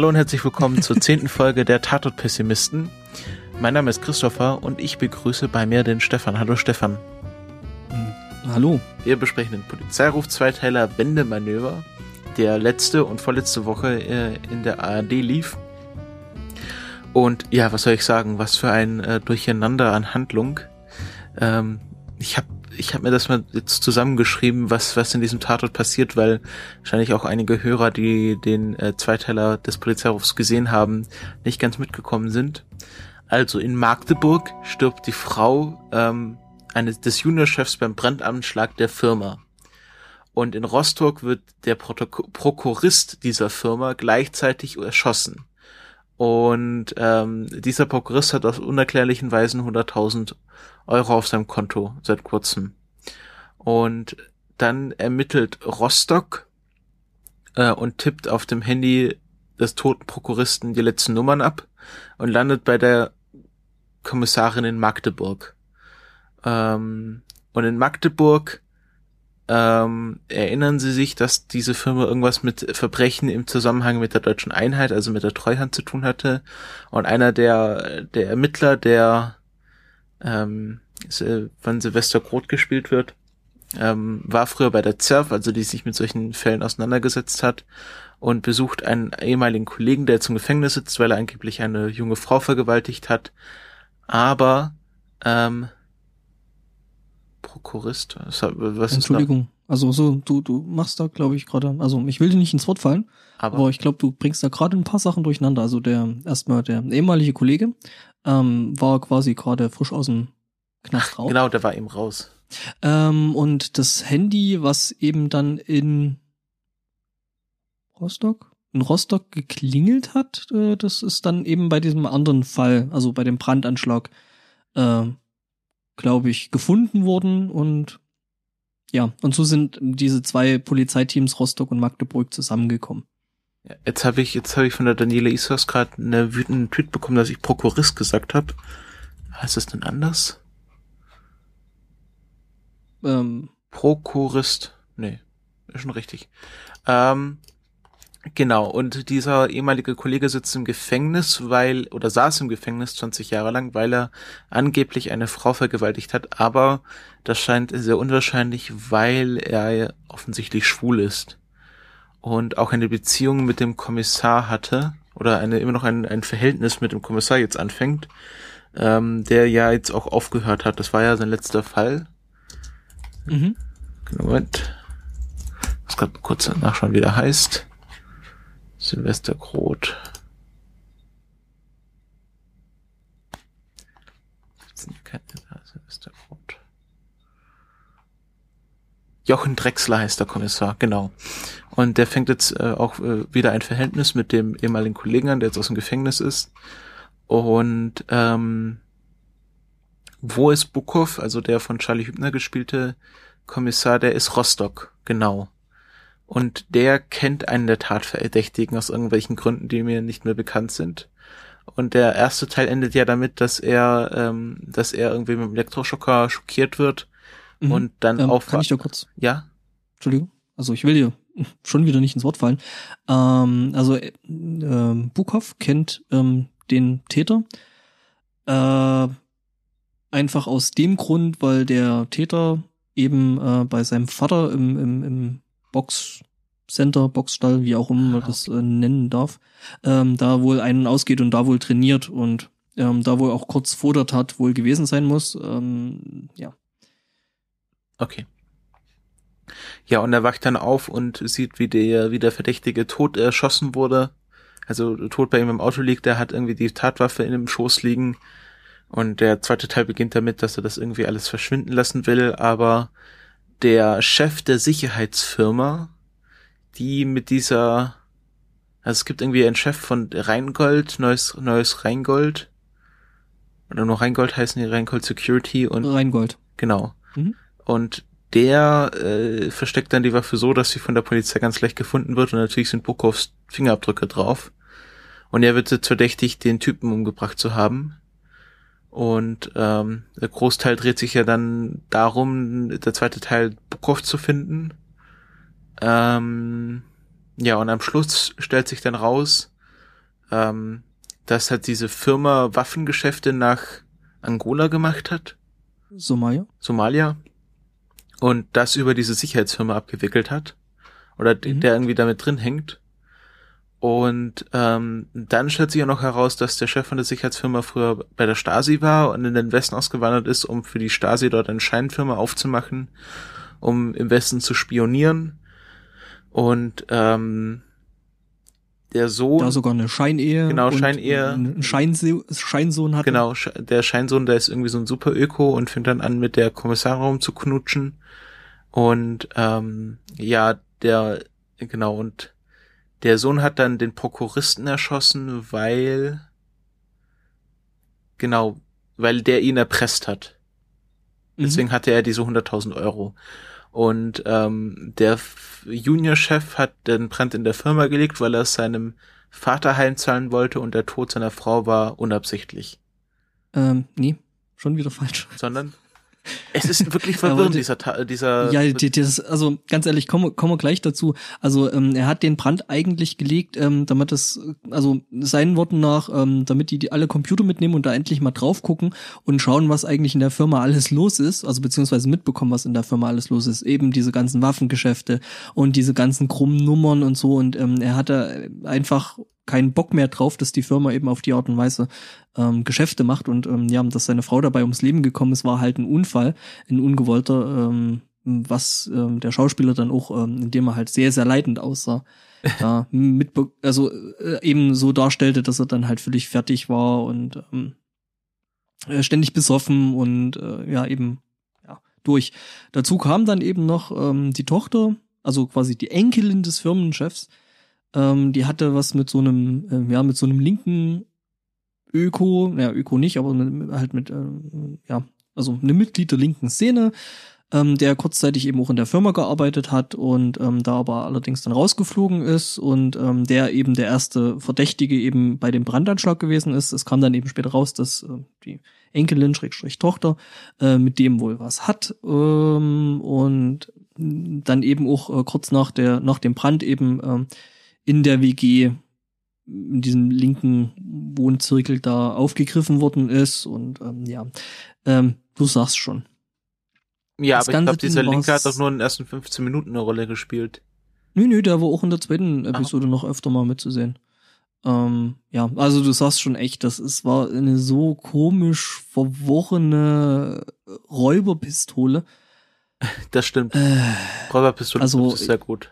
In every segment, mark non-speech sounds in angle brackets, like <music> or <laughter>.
Hallo und herzlich willkommen zur zehnten Folge der Tatort-Pessimisten. Mein Name ist Christopher und ich begrüße bei mir den Stefan. Hallo Stefan. Hallo. Wir besprechen den Polizeiruf-Zweiteiler Wendemanöver, der letzte und vorletzte Woche äh, in der ARD lief. Und ja, was soll ich sagen, was für ein äh, Durcheinander an Handlung. Ähm, ich habe ich hab mir das mal jetzt zusammengeschrieben, was, was in diesem Tatort passiert, weil wahrscheinlich auch einige Hörer, die den äh, Zweiteiler des Polizeirufs gesehen haben, nicht ganz mitgekommen sind. Also in Magdeburg stirbt die Frau ähm, eines des Juniorchefs beim Brandanschlag der Firma. Und in Rostock wird der Protok Prokurist dieser Firma gleichzeitig erschossen. Und ähm, dieser Prokurist hat aus unerklärlichen Weisen 100.000 Euro auf seinem Konto seit kurzem. Und dann ermittelt Rostock äh, und tippt auf dem Handy des toten Prokuristen die letzten Nummern ab und landet bei der Kommissarin in Magdeburg. Ähm, und in Magdeburg ähm, erinnern Sie sich, dass diese Firma irgendwas mit Verbrechen im Zusammenhang mit der deutschen Einheit, also mit der Treuhand zu tun hatte. Und einer der, der Ermittler, der ähm, von Silvester Groth gespielt wird, ähm, war früher bei der ZERF, also die sich mit solchen Fällen auseinandergesetzt hat und besucht einen ehemaligen Kollegen, der zum Gefängnis sitzt, weil er angeblich eine junge Frau vergewaltigt hat. Aber ähm, Prokurist. Was Entschuldigung. Also so, du, du machst da, glaube ich, gerade, also ich will dir nicht ins Wort fallen, aber, aber ich glaube, du bringst da gerade ein paar Sachen durcheinander. Also der erstmal der ehemalige Kollege ähm, war quasi gerade frisch aus dem Knast raus. Genau, der war eben raus. Ähm, und das Handy, was eben dann in Rostock? In Rostock geklingelt hat, äh, das ist dann eben bei diesem anderen Fall, also bei dem Brandanschlag, äh, glaube ich, gefunden worden und ja, und so sind diese zwei Polizeiteams Rostock und Magdeburg zusammengekommen. Jetzt habe ich, jetzt habe ich von der Daniela Isos gerade eine wütenden Tweet bekommen, dass ich Prokurist gesagt habe. Heißt das denn anders? Ähm, Prokurist. Nee, ist schon richtig. Ähm, Genau, und dieser ehemalige Kollege sitzt im Gefängnis, weil, oder saß im Gefängnis 20 Jahre lang, weil er angeblich eine Frau vergewaltigt hat, aber das scheint sehr unwahrscheinlich, weil er offensichtlich schwul ist und auch eine Beziehung mit dem Kommissar hatte, oder eine, immer noch ein, ein Verhältnis mit dem Kommissar jetzt anfängt, ähm, der ja jetzt auch aufgehört hat. Das war ja sein letzter Fall. Mhm. Moment. Was gerade kurz nachschauen, wie der heißt. Silvester Groth. Jochen Drechsler heißt der Kommissar, genau. Und der fängt jetzt äh, auch äh, wieder ein Verhältnis mit dem ehemaligen Kollegen an, der jetzt aus dem Gefängnis ist. Und ähm, wo ist Bukow, also der von Charlie Hübner gespielte Kommissar, der ist Rostock, genau und der kennt einen der Tatverdächtigen aus irgendwelchen Gründen, die mir nicht mehr bekannt sind. Und der erste Teil endet ja damit, dass er, ähm, dass er irgendwie mit dem Elektroschocker schockiert wird mhm. und dann ähm, aufwacht. Kann ich da kurz? Ja. Entschuldigung. Also ich will dir schon wieder nicht ins Wort fallen. Ähm, also äh, Bukow kennt ähm, den Täter äh, einfach aus dem Grund, weil der Täter eben äh, bei seinem Vater im, im, im Boxcenter, Boxstall, wie auch immer man das äh, nennen darf, ähm, da wohl einen ausgeht und da wohl trainiert und ähm, da wohl auch kurz vor der Tat wohl gewesen sein muss. Ähm, ja. Okay. Ja, und er wacht dann auf und sieht, wie der, wie der Verdächtige tot erschossen wurde. Also tot bei ihm im Auto liegt, der hat irgendwie die Tatwaffe in dem Schoß liegen. Und der zweite Teil beginnt damit, dass er das irgendwie alles verschwinden lassen will, aber der Chef der Sicherheitsfirma, die mit dieser, also es gibt irgendwie einen Chef von Rheingold, neues, neues Rheingold, oder nur Rheingold heißen die Rheingold Security und Rheingold. Genau. Mhm. Und der äh, versteckt dann die Waffe so, dass sie von der Polizei ganz leicht gefunden wird und natürlich sind Bukows Fingerabdrücke drauf. Und er wird jetzt verdächtigt, den Typen umgebracht zu haben. Und ähm, der Großteil dreht sich ja dann darum, der zweite Teil Bukov zu finden. Ähm, ja, und am Schluss stellt sich dann raus, ähm, dass halt diese Firma Waffengeschäfte nach Angola gemacht hat. Somalia? Somalia. Und das über diese Sicherheitsfirma abgewickelt hat. Oder mhm. der irgendwie damit drin hängt. Und ähm, dann stellt sich ja noch heraus, dass der Chef von der Sicherheitsfirma früher bei der Stasi war und in den Westen ausgewandert ist, um für die Stasi dort eine Scheinfirma aufzumachen, um im Westen zu spionieren. Und ähm, der Sohn. Da sogar eine Scheinehe. Genau, Scheinehe. Ein Scheinso Scheinsohn hat. Genau, der Scheinsohn, der ist irgendwie so ein super Öko und fängt dann an, mit der Kommissarin zu knutschen. Und ähm, ja, der, genau, und der Sohn hat dann den Prokuristen erschossen, weil genau, weil der ihn erpresst hat. Mhm. Deswegen mhm. hatte er diese 100.000 Euro. Und ähm, der Juniorchef hat den Brand in der Firma gelegt, weil er es seinem Vater heimzahlen wollte und der Tod seiner Frau war unabsichtlich. Ähm, nee, schon wieder falsch. Sondern? Es ist wirklich <laughs> verwirrend, dieser, dieser. Ja, das, also ganz ehrlich, kommen kommen wir gleich dazu. Also ähm, er hat den Brand eigentlich gelegt, ähm, damit das, also seinen Worten nach, ähm, damit die, die alle Computer mitnehmen und da endlich mal drauf gucken und schauen, was eigentlich in der Firma alles los ist, also beziehungsweise mitbekommen, was in der Firma alles los ist. Eben diese ganzen Waffengeschäfte und diese ganzen krummen Nummern und so. Und ähm, er hatte einfach keinen Bock mehr drauf, dass die Firma eben auf die Art und Weise ähm, Geschäfte macht und ähm, ja, dass seine Frau dabei ums Leben gekommen ist, war halt ein Unfall, ein ungewollter, ähm, was ähm, der Schauspieler dann auch, ähm, indem er halt sehr, sehr leidend aussah, <laughs> da mit, also äh, eben so darstellte, dass er dann halt völlig fertig war und ähm, äh, ständig besoffen und äh, ja, eben ja, durch. Dazu kam dann eben noch ähm, die Tochter, also quasi die Enkelin des Firmenchefs, ähm, die hatte was mit so einem, äh, ja, mit so einem linken Öko, ja, Öko nicht, aber mit, halt mit, äh, ja, also eine Mitglied der linken Szene, ähm, der kurzzeitig eben auch in der Firma gearbeitet hat und ähm, da aber allerdings dann rausgeflogen ist und ähm, der eben der erste Verdächtige eben bei dem Brandanschlag gewesen ist. Es kam dann eben später raus, dass äh, die Enkelin, Schrägstrich Tochter, äh, mit dem wohl was hat ähm, und dann eben auch äh, kurz nach der nach dem Brand eben äh, in der WG in diesem linken Wohnzirkel da aufgegriffen worden ist und ähm, ja, ähm, du sagst schon. Ja, das aber ich glaube, dieser Linke hat doch nur in den ersten 15 Minuten eine Rolle gespielt. Nö, nö, der war auch in der zweiten Episode Aha. noch öfter mal mitzusehen. Ähm, ja, also du sagst schon echt, das ist, war eine so komisch verworrene Räuberpistole. <laughs> Das stimmt. Äh, Räuberpistole also, ist sehr gut.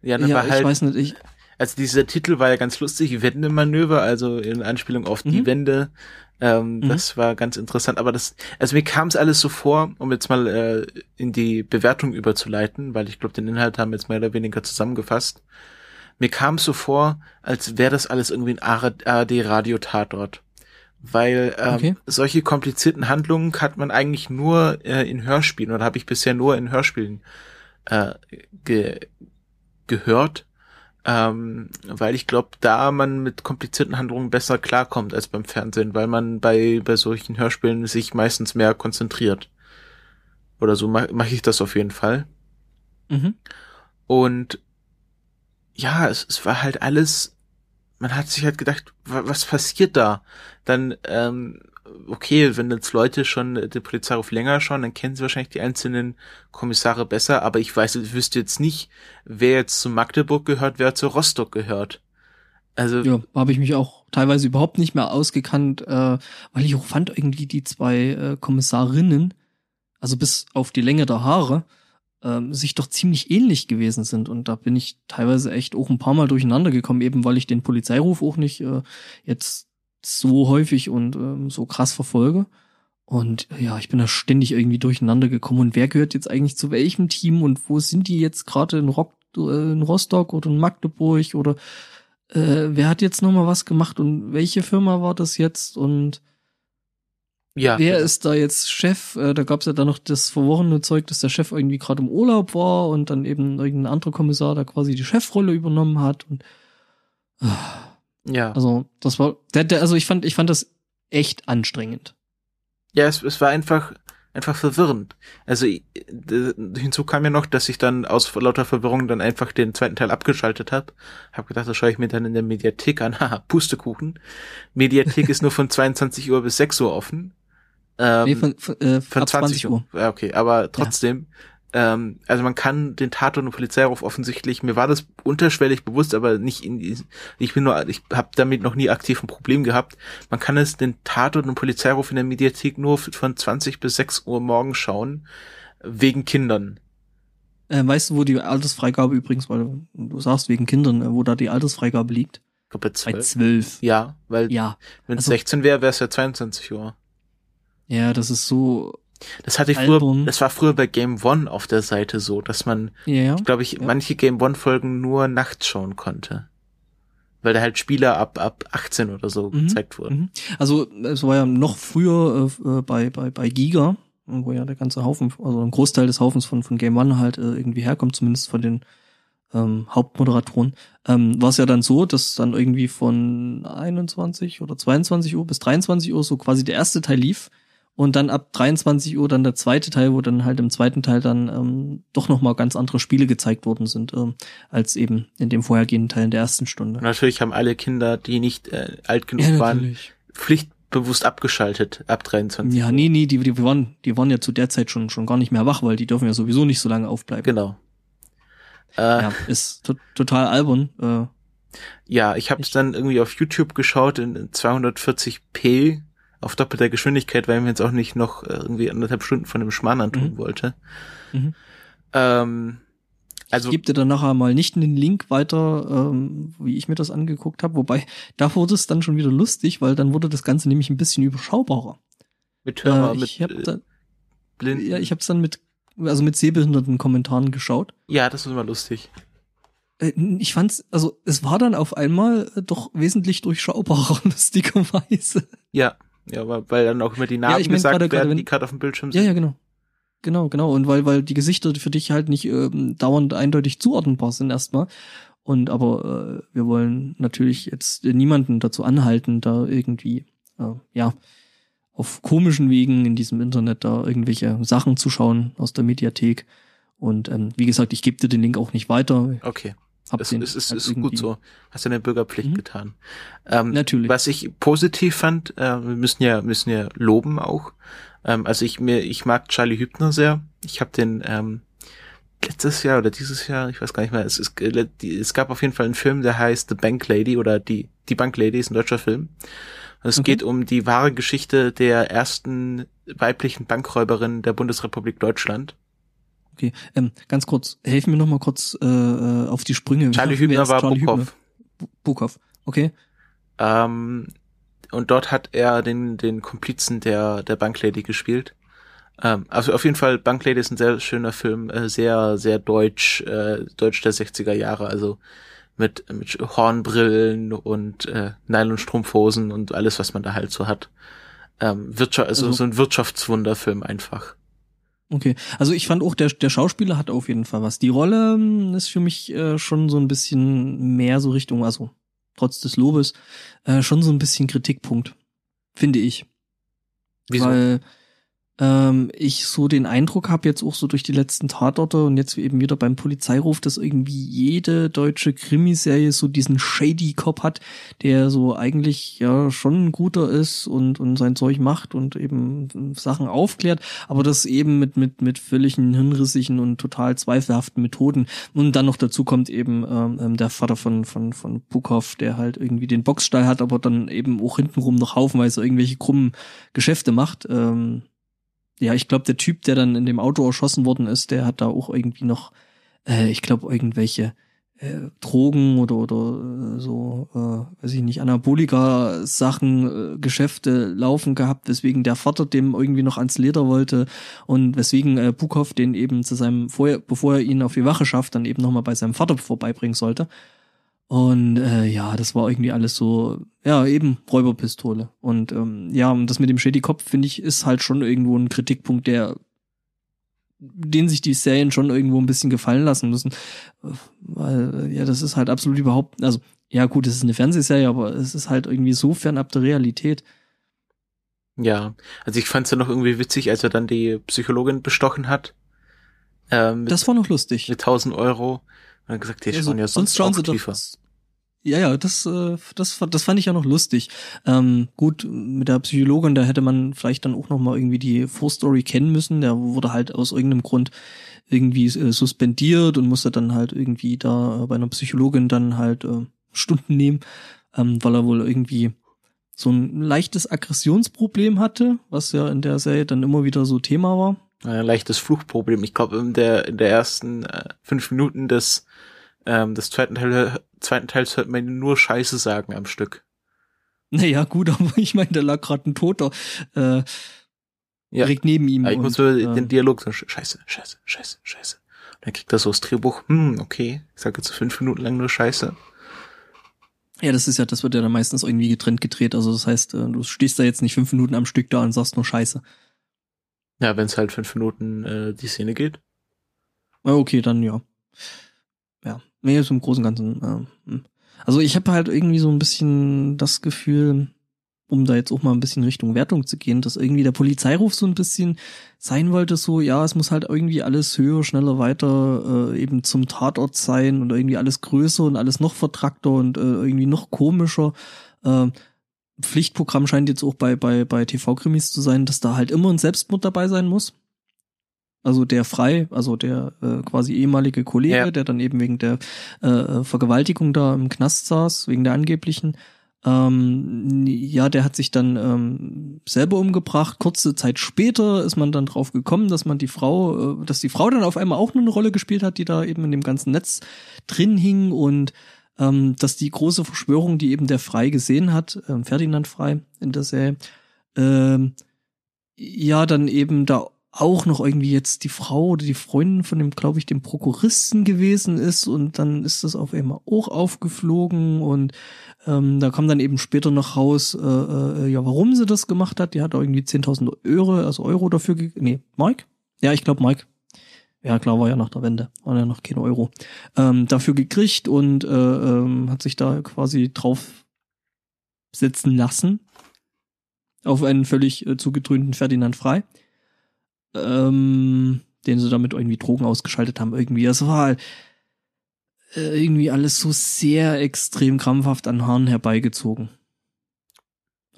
Ja, ja ich halt, weiß nicht, ich, also dieser Titel war ja ganz lustig, Wendemanöver, also in Anspielung auf mhm. die Wende. Ähm, mhm. Das war ganz interessant. Aber das, also mir kam es alles so vor, um jetzt mal äh, in die Bewertung überzuleiten, weil ich glaube, den Inhalt haben wir jetzt mehr oder weniger zusammengefasst. Mir kam es so vor, als wäre das alles irgendwie ein ARD-Radio-Tatort. Weil ähm, okay. solche komplizierten Handlungen hat man eigentlich nur äh, in Hörspielen oder habe ich bisher nur in Hörspielen äh, ge gehört ähm, weil ich glaube, da man mit komplizierten Handlungen besser klarkommt als beim Fernsehen, weil man bei, bei solchen Hörspielen sich meistens mehr konzentriert. Oder so mache mach ich das auf jeden Fall. Mhm. Und ja, es, es war halt alles, man hat sich halt gedacht, was passiert da? Dann ähm, okay, wenn jetzt Leute schon die Polizei auf länger schauen, dann kennen sie wahrscheinlich die einzelnen Kommissare besser, aber ich weiß, ich wüsste jetzt nicht, wer jetzt zu Magdeburg gehört, wer zu Rostock gehört. Also ja, habe ich mich auch teilweise überhaupt nicht mehr ausgekannt, äh, weil ich auch fand irgendwie die zwei äh, Kommissarinnen, also bis auf die Länge der Haare, äh, sich doch ziemlich ähnlich gewesen sind und da bin ich teilweise echt auch ein paar Mal durcheinander gekommen, eben weil ich den Polizeiruf auch nicht äh, jetzt so häufig und ähm, so krass verfolge. Und ja, ich bin da ständig irgendwie durcheinander gekommen. Und wer gehört jetzt eigentlich zu welchem Team und wo sind die jetzt gerade in, Rock, äh, in Rostock oder in Magdeburg oder äh, wer hat jetzt nochmal was gemacht und welche Firma war das jetzt und ja, wer genau. ist da jetzt Chef? Äh, da gab es ja dann noch das verworrene Zeug, dass der Chef irgendwie gerade im Urlaub war und dann eben irgendein anderer Kommissar da quasi die Chefrolle übernommen hat und äh, ja. Also, das war, der, der, also ich fand, ich fand das echt anstrengend. Ja, es, es war einfach, einfach verwirrend. Also hinzu kam ja noch, dass ich dann aus lauter Verwirrung dann einfach den zweiten Teil abgeschaltet habe. Hab gedacht, das schaue ich mir dann in der Mediathek an. <laughs> Haha, Pustekuchen. Mediathek ist nur von 22 Uhr bis 6 Uhr offen. Ähm, nee, von, von, äh, von 20, 20 Uhr. Ja, okay, aber trotzdem, ähm, also man kann den Tatort und Polizeiruf offensichtlich, mir war das unterschwellig bewusst, aber nicht in die, ich bin nur, ich habe damit noch nie aktiv ein Problem gehabt. Man kann es den Tatort und Polizeiruf in der Mediathek nur von 20 bis 6 Uhr morgens schauen, wegen Kindern. Äh, weißt du, wo die Altersfreigabe übrigens, weil du sagst wegen Kindern, äh, wo da die Altersfreigabe liegt? Ich glaube bei 12. Bei 12. Ja, weil ja. wenn es also, 16 wäre, wäre es ja 22 Uhr. Ja, das ist so das hatte ich früher, das war früher bei Game One auf der Seite so, dass man, ja, glaube ich, ja. manche Game One Folgen nur nachts schauen konnte. Weil da halt Spieler ab, ab 18 oder so mhm. gezeigt wurden. Mhm. Also, es war ja noch früher äh, bei, bei, bei Giga, wo ja der ganze Haufen, also ein Großteil des Haufens von, von Game One halt äh, irgendwie herkommt, zumindest von den ähm, Hauptmoderatoren, ähm, war es ja dann so, dass dann irgendwie von 21 oder 22 Uhr bis 23 Uhr so quasi der erste Teil lief und dann ab 23 Uhr dann der zweite Teil, wo dann halt im zweiten Teil dann ähm, doch nochmal ganz andere Spiele gezeigt worden sind, ähm, als eben in dem vorhergehenden Teil in der ersten Stunde. Natürlich haben alle Kinder, die nicht äh, alt genug ja, waren, pflichtbewusst abgeschaltet ab 23 Ja, nee, nee, die, die, waren, die waren ja zu der Zeit schon, schon gar nicht mehr wach, weil die dürfen ja sowieso nicht so lange aufbleiben. Genau. Äh, ja, ist to total albern. Äh, ja, ich habe es dann irgendwie auf YouTube geschaut in 240p auf doppelter Geschwindigkeit, weil ich mir jetzt auch nicht noch äh, irgendwie anderthalb Stunden von dem Schmarrn antun mhm. wollte. Mhm. Ähm, also ich gebe dir dann nachher mal nicht einen Link weiter, ähm, wie ich mir das angeguckt habe, wobei da wurde es dann schon wieder lustig, weil dann wurde das Ganze nämlich ein bisschen überschaubarer. Mit Hörer, äh, ich mit hab äh, dann, Blinden. Ja, ich habe es dann mit also mit sehbehinderten Kommentaren geschaut. Ja, das ist immer lustig. Äh, ich fand's, also es war dann auf einmal doch wesentlich durchschaubarer, <laughs> lustigerweise. Ja. Ja, weil dann auch immer die Namen ja, ich mein, gesagt grade, werden, grade, wenn, die gerade auf dem Bildschirm sind. Ja, ja, genau. Genau, genau. Und weil, weil die Gesichter für dich halt nicht ähm, dauernd eindeutig zuordnenbar sind erstmal. Und aber äh, wir wollen natürlich jetzt niemanden dazu anhalten, da irgendwie, äh, ja, auf komischen Wegen in diesem Internet da irgendwelche Sachen zu schauen aus der Mediathek. Und ähm, wie gesagt, ich gebe dir den Link auch nicht weiter. Okay. Es, es, es halt ist gut so. Hast deine Bürgerpflicht Mhm. getan. Ähm, Natürlich. Was ich positiv fand, äh, wir müssen ja müssen ja loben auch. Ähm, also ich mir ich mag Charlie Hübner sehr. Ich habe den ähm, letztes Jahr oder dieses Jahr, ich weiß gar nicht mehr. Es, ist, äh, die, es gab auf jeden Fall einen Film, der heißt The Bank Lady oder die die Bank Lady ist ein deutscher Film. Und es Okay. geht um die wahre Geschichte der ersten weiblichen Bankräuberin der Bundesrepublik Deutschland. Okay, ähm, ganz kurz, helfen mir noch mal kurz äh, äh, auf die Sprünge. Charlie Hübner war Charlie Bukow. Hübner? Bu- Bukow, okay. Ähm, und dort hat er den, den Komplizen der, der Banklady gespielt. Ähm, also auf jeden Fall, Banklady ist ein sehr schöner Film, äh, sehr, sehr deutsch, äh, deutsch der 60er Jahre, also mit, mit Hornbrillen und äh, Nylonstrumpfhosen und alles, was man da halt so hat. Ähm, Wirtschaft, also, Also- so ein Wirtschaftswunderfilm einfach. Okay, also ich fand auch, der, der Schauspieler hat auf jeden Fall was. Die Rolle ähm, ist für mich äh, schon so ein bisschen mehr so Richtung, also trotz des Lobes, äh, schon so ein bisschen Kritikpunkt, finde ich. Wieso? Weil ähm, ich so den Eindruck habe, jetzt auch so durch die letzten Tatorte und jetzt eben wieder beim Polizeiruf, dass irgendwie jede deutsche Krimiserie so diesen shady Cop hat, der so eigentlich ja schon ein guter ist und, und sein Zeug macht und eben Sachen aufklärt, aber das eben mit, mit, mit völligen hirnrissigen und total zweifelhaften Methoden. Und dann noch dazu kommt eben ähm, ähm, der Vater von, von, von Bukow, der halt irgendwie den Boxstall hat, aber dann eben auch hintenrum noch haufenweise irgendwelche krummen Geschäfte macht. Ähm, ja, ich glaube, der Typ, der dann in dem Auto erschossen worden ist, der hat da auch irgendwie noch, äh, ich glaube, irgendwelche äh, Drogen oder oder äh, so, äh, weiß ich nicht, Anabolika-Sachen, äh, Geschäfte laufen gehabt, weswegen der Vater dem irgendwie noch ans Leder wollte und weswegen äh, Bukow den eben zu seinem, vorher, bevor er ihn auf die Wache schafft, dann eben nochmal bei seinem Vater vorbeibringen sollte. Und äh, ja, das war irgendwie alles so, ja, eben Räuberpistole. Und ähm, ja, und das mit dem Shady Kopf, finde ich, ist halt schon irgendwo ein Kritikpunkt, der den sich die Serien schon irgendwo ein bisschen gefallen lassen müssen. Weil, ja, das ist halt absolut überhaupt, also, ja gut, es ist eine Fernsehserie, aber es ist halt irgendwie so fernab der Realität. Ja, also ich fand's ja noch irgendwie witzig, als er dann die Psychologin bestochen hat. Ähm, mit, das war noch lustig. Mit 1000 Euro. Und dann gesagt, die also, schauen ja sonst, sonst schauen sie tiefer. Doch, ja, ja, das, äh, das, das fand ich ja noch lustig. Ähm, gut, mit der Psychologin, da hätte man vielleicht dann auch noch mal irgendwie die Vorstory kennen müssen. Der wurde halt aus irgendeinem Grund irgendwie äh, suspendiert und musste dann halt irgendwie da äh, bei einer Psychologin dann halt äh, Stunden nehmen, ähm, weil er wohl irgendwie so ein leichtes Aggressionsproblem hatte, was ja in der Serie dann immer wieder so Thema war. Ein leichtes Fluchtproblem. Ich glaube, in der, in der ersten äh, fünf Minuten des, ähm, des zweiten, Teil, zweiten Teils hört man nur Scheiße sagen am Stück. Naja, gut, <laughs> aber ich meine, da lag gerade ein Toter äh, ja. direkt neben ihm. Ja, ich und, muss so äh, den Dialog so, Scheiße, Scheiße, Scheiße, Scheiße. Und dann kriegt er so das Drehbuch, hm, okay, ich sage jetzt fünf Minuten lang nur Scheiße. Ja, das ist ja, das wird ja dann meistens irgendwie getrennt gedreht. Also das heißt, äh, du stehst da jetzt nicht fünf Minuten am Stück da und sagst nur Scheiße. Ja, wenn es halt fünf Minuten äh, die Szene geht. Okay, dann ja. Ja, nee, ist im Großen und Ganzen. Äh, also ich habe halt irgendwie so ein bisschen das Gefühl, um da jetzt auch mal ein bisschen Richtung Wertung zu gehen, dass irgendwie der Polizeiruf so ein bisschen sein wollte, so, ja, es muss halt irgendwie alles höher, schneller, weiter äh, eben zum Tatort sein und irgendwie alles größer und alles noch vertrackter und äh, irgendwie noch komischer. Äh, Pflichtprogramm scheint jetzt auch bei, bei, bei TV-Krimis zu sein, dass da halt immer ein Selbstmord dabei sein muss. Also der Frei, also der äh, quasi ehemalige Kollege, ja. der dann eben wegen der äh, Vergewaltigung da im Knast saß, wegen der angeblichen, ähm, ja, der hat sich dann ähm, selber umgebracht. Kurze Zeit später ist man dann drauf gekommen, dass man die Frau, äh, dass die Frau dann auf einmal auch eine Rolle gespielt hat, die da eben in dem ganzen Netz drin hing und ähm, dass die große Verschwörung, die eben der Frei gesehen hat, ähm, Ferdinand Frei in der Serie, ähm, ja, dann eben da auch noch irgendwie jetzt die Frau oder die Freundin von dem, glaube ich, dem Prokuristen gewesen ist und dann ist das auf einmal auch aufgeflogen und ähm, da kam dann eben später noch raus, äh, äh, ja, warum sie das gemacht hat. Die hat irgendwie 10.000 Euro, also Euro dafür, nee, Mike? Ja, ich glaube Mike. Ja, klar, war ja nach der Wende, war ja noch kein Euro. Ähm, dafür gekriegt und äh, ähm, hat sich da quasi drauf setzen lassen. Auf einen völlig äh, zugedröhnten Ferdinand Frei ähm, den sie damit irgendwie Drogen ausgeschaltet haben, irgendwie. Es war halt, äh, irgendwie alles so sehr extrem krampfhaft an Haaren herbeigezogen.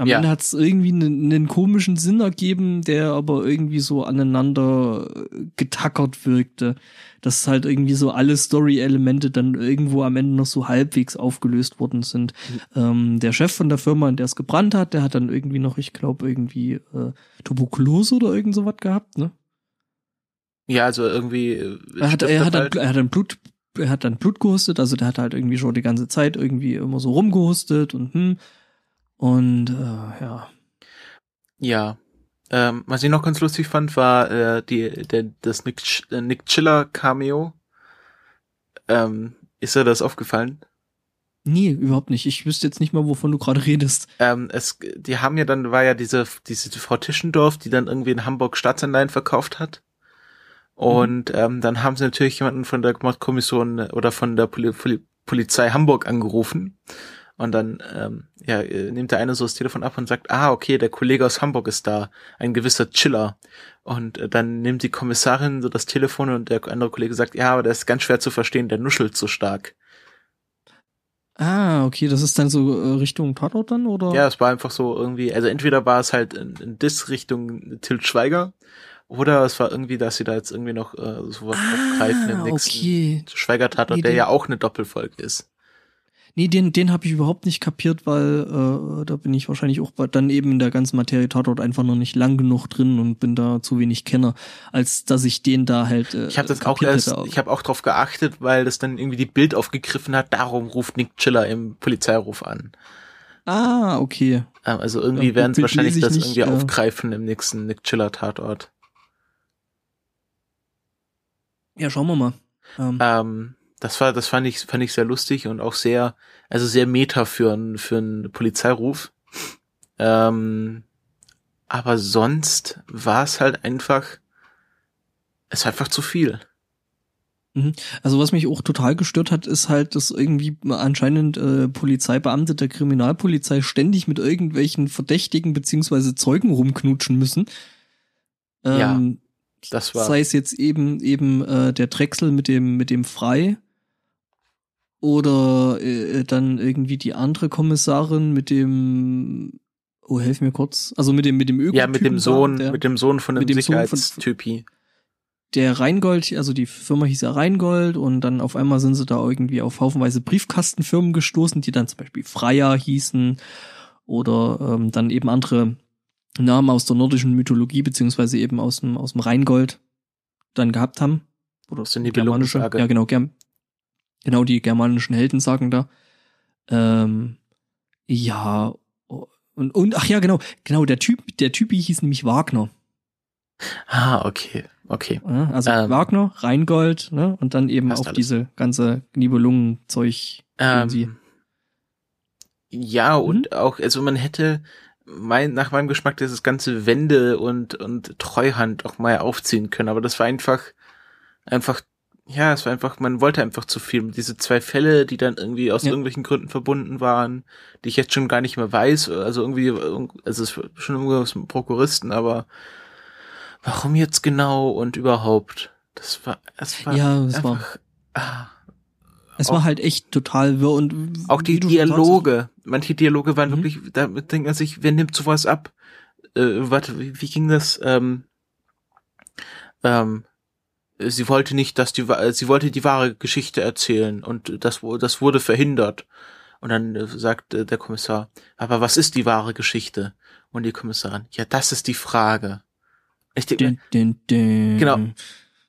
Am ja. Ende hat es irgendwie einen, einen, komischen Sinn ergeben, der aber irgendwie so aneinander äh, getackert wirkte. Dass halt irgendwie so alle Story-Elemente dann irgendwo am Ende noch so halbwegs aufgelöst worden sind. Mhm. Ähm, der Chef von der Firma, in der es gebrannt hat, der hat dann irgendwie noch, ich glaube, irgendwie äh, Tuberkulose oder irgend sowas gehabt, ne? Ja, also irgendwie. Äh, er hat, er hat, halt. dann, er hat dann Blut, er hat dann Blut gehustet, also der hat halt irgendwie schon die ganze Zeit irgendwie immer so rumgehustet und hm. Und äh, ja. Ja. Ähm, was ich noch ganz lustig fand, war äh, die, der, das Nick, äh, Nick Chiller Cameo. Ähm, ist dir das aufgefallen? Nee, überhaupt nicht. Ich wüsste jetzt nicht mal, wovon du gerade redest. Ähm, es, die haben ja dann, war ja diese, diese Frau Tischendorf, die dann irgendwie in Hamburg Staatsanleihen verkauft hat. Und mhm. ähm, dann haben sie natürlich jemanden von der Mordkommission oder von der Poli Poli Polizei Hamburg angerufen und dann ähm, ja, äh, nimmt der eine so das Telefon ab und sagt, ah, okay, der Kollege aus Hamburg ist da, ein gewisser Chiller. Und äh, dann nimmt die Kommissarin so das Telefon und der andere Kollege sagt, ja, aber der ist ganz schwer zu verstehen, der nuschelt so stark. Ah, okay, das ist dann so äh, Richtung Tatort dann, oder? Ja, es war einfach so irgendwie, also entweder war es halt in, in Diss Richtung Tilt Schweiger, oder es war irgendwie, dass sie da jetzt irgendwie noch äh, sowas ah, aufgreifen im nächsten okay. Schweiger-Tatort, der ja auch eine Doppelfolge ist. Nee, den, den habe ich überhaupt nicht kapiert, weil äh, da bin ich wahrscheinlich auch dann eben in der ganzen Materie Tatort einfach noch nicht lang genug drin und bin da zu wenig Kenner, als dass ich den da halt. Äh, ich habe das auch erst, ich habe auch drauf geachtet, weil das dann irgendwie die Bild aufgegriffen hat. Darum ruft Nick Chiller im Polizeiruf an. Ah, okay. Ähm, also irgendwie ja, werden sie wahrscheinlich das nicht, irgendwie äh, aufgreifen im nächsten Nick Chiller Tatort. Ja, schauen wir mal. Ähm, ähm das war, das fand ich, fand ich sehr lustig und auch sehr, also sehr meta für einen, für einen Polizeiruf. Ähm, aber sonst war es halt einfach, es war einfach zu viel. Mhm. Also was mich auch total gestört hat, ist halt, dass irgendwie anscheinend äh, Polizeibeamte der Kriminalpolizei ständig mit irgendwelchen Verdächtigen beziehungsweise Zeugen rumknutschen müssen. Ähm, ja, das war. Sei es jetzt eben eben äh, der Drechsel mit dem mit dem Frei oder äh, dann irgendwie die andere Kommissarin mit dem Oh, helf mir kurz. Also mit dem mit dem Öko Ja, mit dem Sohn, der, mit dem Sohn von dem, dem Sicherheitstypi der Rheingold, also die Firma hieß ja Rheingold und dann auf einmal sind sie da irgendwie auf haufenweise Briefkastenfirmen gestoßen, die dann zum Beispiel Freier hießen oder ähm, dann eben andere Namen aus der nordischen Mythologie beziehungsweise eben aus dem aus dem Rheingold dann gehabt haben. Oder sind die germanische, ja genau, ger genau die germanischen Helden sagen da. Ähm, ja und, und ach ja genau, genau der Typ, der Typi hieß nämlich Wagner. Ah, okay. Okay. Also ähm, Wagner, Rheingold, ne? Und dann eben auch alles. diese ganze Nibelungenzeug. Ähm, ja, mhm. und auch, also man hätte mein, nach meinem Geschmack dieses ganze Wende und, und Treuhand auch mal aufziehen können, aber das war einfach, einfach, ja, es war einfach, man wollte einfach zu viel. Diese zwei Fälle, die dann irgendwie aus ja. irgendwelchen Gründen verbunden waren, die ich jetzt schon gar nicht mehr weiß, also irgendwie, also es ist schon irgendwas mit Prokuristen, aber warum jetzt genau und überhaupt. Das war, es war ja, es einfach, war, ah, es auch, war halt echt total wirr und auch die Dialoge, manche Dialoge waren mhm. wirklich, da denkt man sich, wer nimmt sowas ab? Äh, warte, wie, wie ging das? Ähm, ähm, sie wollte nicht, dass die, sie wollte die wahre Geschichte erzählen und das, das wurde verhindert. Und dann äh, sagt äh, der Kommissar, aber was ist die wahre Geschichte? Und die Kommissarin, ja, das ist die Frage. Ich denke, dun, dun, dun. genau.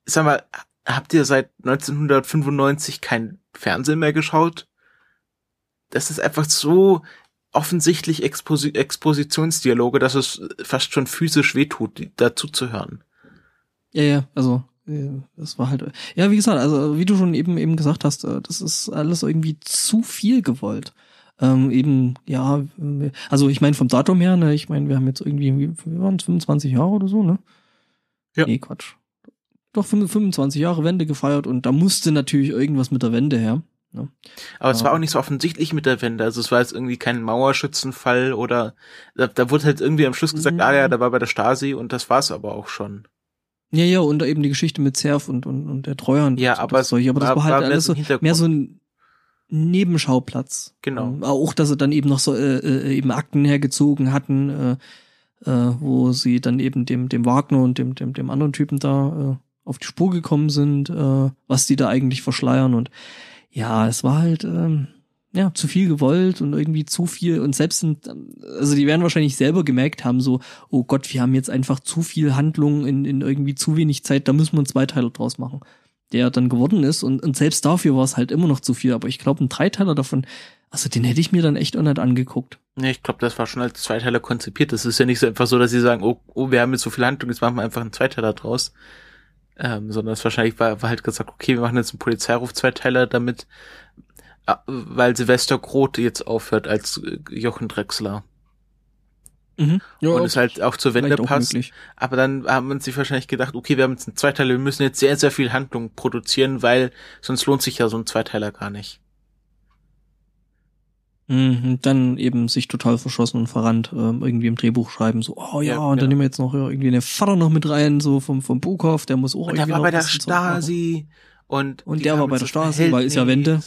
Sag mal, habt ihr seit 1995 kein Fernsehen mehr geschaut? Das ist einfach so offensichtlich Exposi Expositionsdialoge, dass es fast schon physisch wehtut, dazu zu hören. Ja, ja, also das war halt ja wie gesagt also wie du schon eben eben gesagt hast äh, das ist alles irgendwie zu viel gewollt ähm, eben, ja, also ich meine vom Datum her, ne, ich meine, wir haben jetzt irgendwie, wir waren 25 Jahre oder so, ne? Ja. Nee, Quatsch. Doch 25 Jahre Wende gefeiert und da musste natürlich irgendwas mit der Wende her. Ne? Aber es war auch nicht so offensichtlich mit der Wende. Also es war jetzt irgendwie kein Mauerschützenfall oder da, da wurde halt irgendwie am Schluss gesagt, mhm. ah ja, da war bei der Stasi und das war's aber auch schon. Ja, ja, und eben die Geschichte mit Zerf und, und, und der Treuhand. Ja, aber, das aber das war, war halt alles so, mehr so ein Nebenschauplatz. Genau. Ähm, auch, dass sie dann eben noch so äh, äh, eben Akten hergezogen hatten, äh, äh, wo sie dann eben dem, dem Wagner und dem, dem, dem anderen Typen da äh, auf die Spur gekommen sind, äh, was die da eigentlich verschleiern. Und ja, es war halt ähm, ja zu viel gewollt und irgendwie zu viel. Und selbst sind, also die werden wahrscheinlich selber gemerkt haben, so, oh Gott, wir haben jetzt einfach zu viel Handlung in, in irgendwie zu wenig Zeit, da müssen wir einen Zweiteiler draus machen der dann geworden ist. Und, und selbst dafür war es halt immer noch zu viel. Aber ich glaube, ein Dreiteiler davon, also den hätte ich mir dann echt auch nicht angeguckt. Nee, ich glaube, das war schon als Zweiteiler konzipiert. Das ist ja nicht so einfach so, dass sie sagen, oh, oh wir haben jetzt so viel Handlung, jetzt machen wir einfach einen Zweiteiler draus. Ähm, sondern es wahrscheinlich war, war halt gesagt, okay, wir machen jetzt einen Polizeiruf-Zweiteiler, damit, weil Silvester Groth jetzt aufhört als äh, Jochen Drechsler. Mhm. Ja, und es halt auch zur Wende passt. Aber dann haben man sich wahrscheinlich gedacht, okay, wir haben jetzt einen Zweiteiler, wir müssen jetzt sehr, sehr viel Handlung produzieren, weil sonst lohnt sich ja so ein Zweiteiler gar nicht. Mhm, dann eben sich total verschossen und verrannt, ähm, irgendwie im Drehbuch schreiben, so, oh ja, ja und dann nehmen wir jetzt noch irgendwie eine Vater noch mit rein, so vom, vom Buchhoff, der muss auch und irgendwie. Der war bei der Stasi und, und der war bei der Stasi, weil ist ja Wende.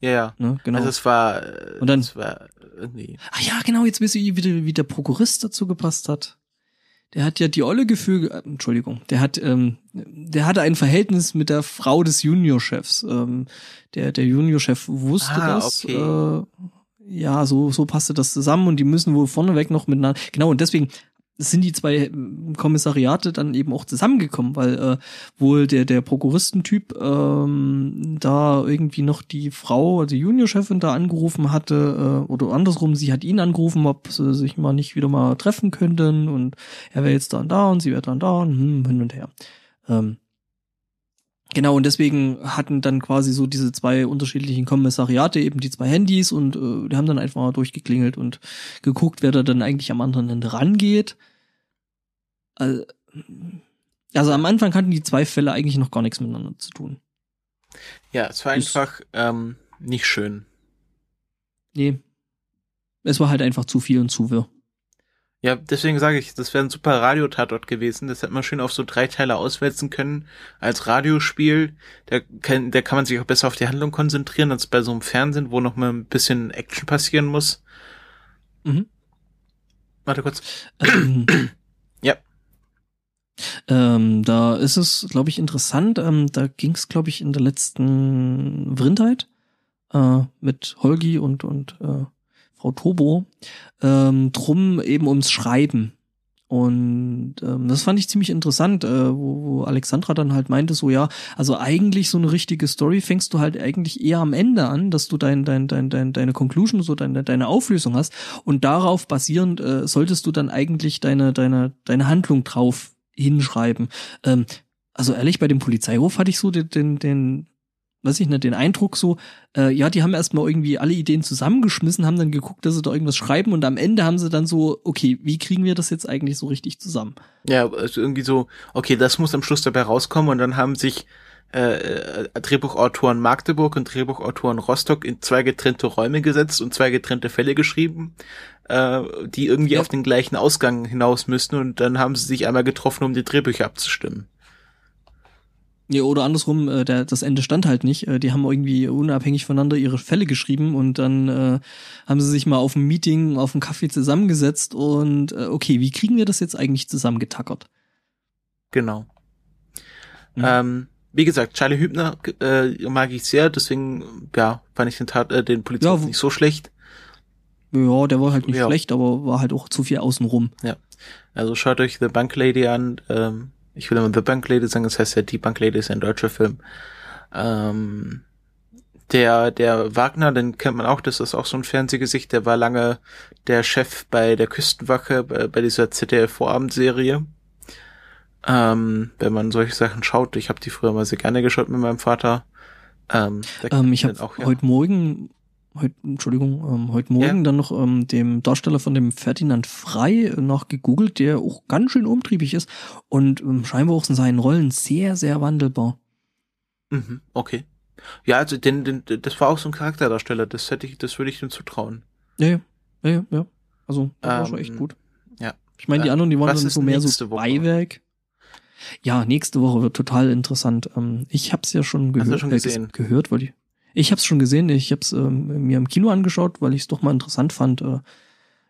Ja, ja. Ne, genau. Also es war, äh, und dann, es war irgendwie. Ach ja, genau, jetzt wisst ihr, wie, wie der Prokurist dazu gepasst hat. Der hat ja die olle Gefühl, äh, Entschuldigung, der hat, ähm, der hatte ein Verhältnis mit der Frau des Juniorchefs. Ähm, der, der Juniorchef wusste ah, das. Okay. Äh, ja, so, so passte das zusammen und die müssen wohl vorneweg noch miteinander. Genau, und deswegen sind die zwei äh, Kommissariate dann eben auch zusammengekommen, weil äh, wohl der der Prokuristentyp ähm, da irgendwie noch die Frau, also die Juniorchefin da angerufen hatte äh, oder andersrum, sie hat ihn angerufen, ob sie sich mal nicht wieder mal treffen könnten und er wäre jetzt da und da und sie wäre dann da und hm, hin und her. Ähm, Genau, und deswegen hatten dann quasi so diese zwei unterschiedlichen Kommissariate eben die zwei Handys und äh, die haben dann einfach mal durchgeklingelt und geguckt, wer da dann eigentlich am anderen Ende rangeht. Also am Anfang hatten die zwei Fälle eigentlich noch gar nichts miteinander zu tun. Ja, es war einfach ähm, nicht schön. Nee. Es war halt einfach zu viel und zu wirr. Ja, deswegen sage ich, das wäre ein super Radiotatort gewesen. Das hätte man schön auf so drei Teile auswälzen können. Als Radiospiel, da kann, da kann man sich auch besser auf die Handlung konzentrieren, als bei so einem Fernsehen, wo noch mal ein bisschen Action passieren muss. Mhm. Warte kurz. Ähm, ja. Ähm, da ist es, glaube ich, interessant. Ähm, da ging es, glaube ich, in der letzten Vrindheit äh, mit Holgi und, und äh, Frau Tobo, ähm, drum eben ums Schreiben. Und ähm, das fand ich ziemlich interessant, äh, wo, wo Alexandra dann halt meinte, so ja, also eigentlich so eine richtige Story fängst du halt eigentlich eher am Ende an, dass du dein, dein, dein, dein, deine Conclusion, so deine, deine Auflösung hast. Und darauf basierend äh, solltest du dann eigentlich deine, deine, deine Handlung drauf hinschreiben. Ähm, also ehrlich, bei dem Polizeiruf hatte ich so den, den, den weiß ich nicht, den Eindruck so, äh, ja, die haben erstmal irgendwie alle Ideen zusammengeschmissen, haben dann geguckt, dass sie da irgendwas schreiben und am Ende haben sie dann so, okay, wie kriegen wir das jetzt eigentlich so richtig zusammen? Ja, also irgendwie so, okay, das muss am Schluss dabei rauskommen und dann haben sich äh, äh Drehbuchautoren Magdeburg und Drehbuchautoren Rostock in zwei getrennte Räume gesetzt und zwei getrennte Fälle geschrieben, äh, die irgendwie ja. auf den gleichen Ausgang hinaus müssten und dann haben sie sich einmal getroffen, um die Drehbücher abzustimmen. Ja, oder andersrum, äh, der, das Ende stand halt nicht. Äh, die haben irgendwie unabhängig voneinander ihre Fälle geschrieben und dann äh, haben sie sich mal auf ein Meeting, auf einen Kaffee zusammengesetzt und äh, okay, wie kriegen wir das jetzt eigentlich zusammengetackert? Genau. Mhm. Ähm, wie gesagt, Charlie Hübner äh, mag ich sehr, deswegen ja, fand ich den, Tat, äh, den Polizisten ja, nicht so schlecht. Ja, der war halt nicht ja. schlecht, aber war halt auch zu viel außenrum. Ja. Also schaut euch The Bank Lady an, ähm, ich will immer The Bank Lady sagen, das heißt ja Die Bank Lady ist ein deutscher Film. Ähm, der, der Wagner, den kennt man auch, das ist auch so ein Fernsehgesicht, der war lange der Chef bei der Küstenwache, bei, bei dieser ZDF-Vorabendserie. Ähm, wenn man solche Sachen schaut, ich habe die früher mal sehr gerne geschaut mit meinem Vater. Ähm, ähm ich habe ja. heute Morgen heute, Entschuldigung, ähm, heute Morgen ja. dann noch ähm, dem Darsteller von dem Ferdinand Frei noch gegoogelt, der auch ganz schön umtriebig ist und ähm, scheinbar auch in seinen Rollen sehr, sehr wandelbar. Mhm, okay. Ja, also den, den, das war auch so ein Charakterdarsteller, das hätte ich, das würde ich ihm zutrauen. Ja, ja, ja, ja. Also, das ähm, war schon echt ähm, gut. Ja. Ich meine, die anderen, die waren dann so mehr so Beiwerk. Ja, nächste Woche wird total interessant. Ähm, ich hab's ja schon, gehör schon äh, gehört, weil ich ich habe es schon gesehen, ich habe es ähm, mir im Kino angeschaut, weil ich es doch mal interessant fand, äh,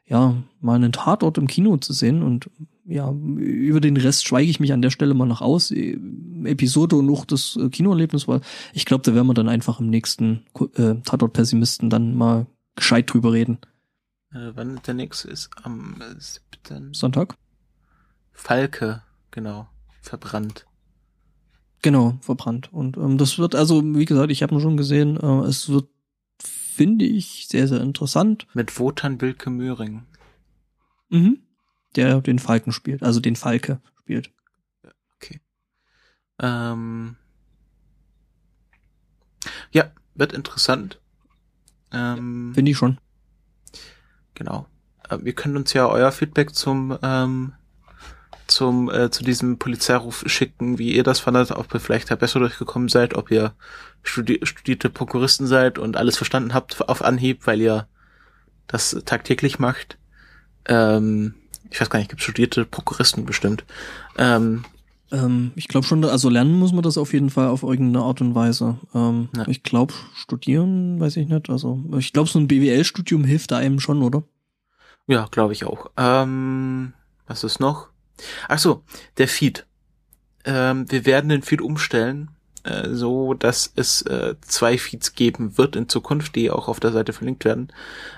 ja, mal einen Tatort im Kino zu sehen und ja, über den Rest schweige ich mich an der Stelle mal noch aus, äh, Episode und auch das äh, Kinoerlebnis, weil ich glaube, da werden wir dann einfach im nächsten äh, Tatort-Pessimisten dann mal gescheit drüber reden. Äh, wann der nächste ist? Am 7. Sonntag? Falke, genau, verbrannt. Genau, verbrannt. Und ähm, das wird, also, wie gesagt, ich habe schon gesehen, äh, es wird, finde ich, sehr, sehr interessant. Mit Wotan Wilke Möhring. Mhm. Der den Falken spielt, also den Falke spielt. Okay. Ähm, ja, wird interessant. Ähm, Finde ich schon. Genau. Äh, wir können uns ja euer Feedback zum ähm, zum äh, zu diesem Polizeiruf schicken, wie ihr das fandet, ob ihr vielleicht da besser durchgekommen seid, ob ihr studi studierte Prokuristen seid und alles verstanden habt auf Anhieb, weil ihr das tagtäglich macht. Ähm, ich weiß gar nicht, gibt studierte Prokuristen bestimmt. Ähm, ähm, ich glaube schon, also lernen muss man das auf jeden Fall auf irgendeine Art und Weise. Ähm, ja. Ich glaube, studieren, weiß ich nicht. Also ich glaube, so ein BWL-Studium hilft da einem schon, oder? Ja, glaube ich auch. Ähm, was ist noch? Ach so, der Feed. Ähm, wir werden den Feed umstellen, äh, so dass es äh, zwei Feeds geben wird in Zukunft, die auch auf der Seite verlinkt werden.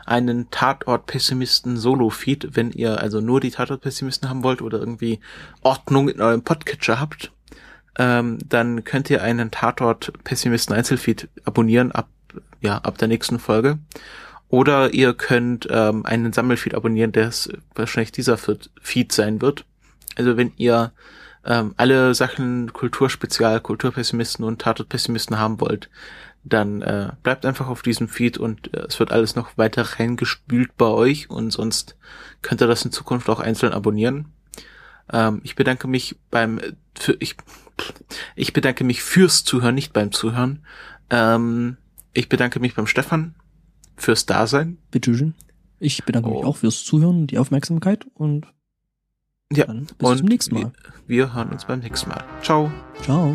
Einen Tatort-Pessimisten Solo-Feed, wenn ihr also nur die Tatort-Pessimisten haben wollt oder irgendwie Ordnung in eurem Podcatcher habt, ähm, dann könnt ihr einen Tatort-Pessimisten Einzelfeed abonnieren ab ja ab der nächsten Folge. Oder ihr könnt ähm, einen Sammelfeed abonnieren, der wahrscheinlich dieser Feed sein wird. Also wenn ihr ähm, alle Sachen Kulturspezial, Kulturpessimisten und Tatortpessimisten haben wollt, dann äh, bleibt einfach auf diesem Feed und äh, es wird alles noch weiter reingespült bei euch und sonst könnt ihr das in Zukunft auch einzeln abonnieren. Ähm, ich bedanke mich beim für, ich, ich bedanke mich fürs Zuhören, nicht beim Zuhören. Ähm, ich bedanke mich beim Stefan fürs Dasein. Bitteschön. Ich bedanke mich Oh. auch fürs Zuhören, die Aufmerksamkeit und Ja, dann bis und zum nächsten Mal. Wir, wir hören uns beim nächsten Mal. Ciao. Ciao.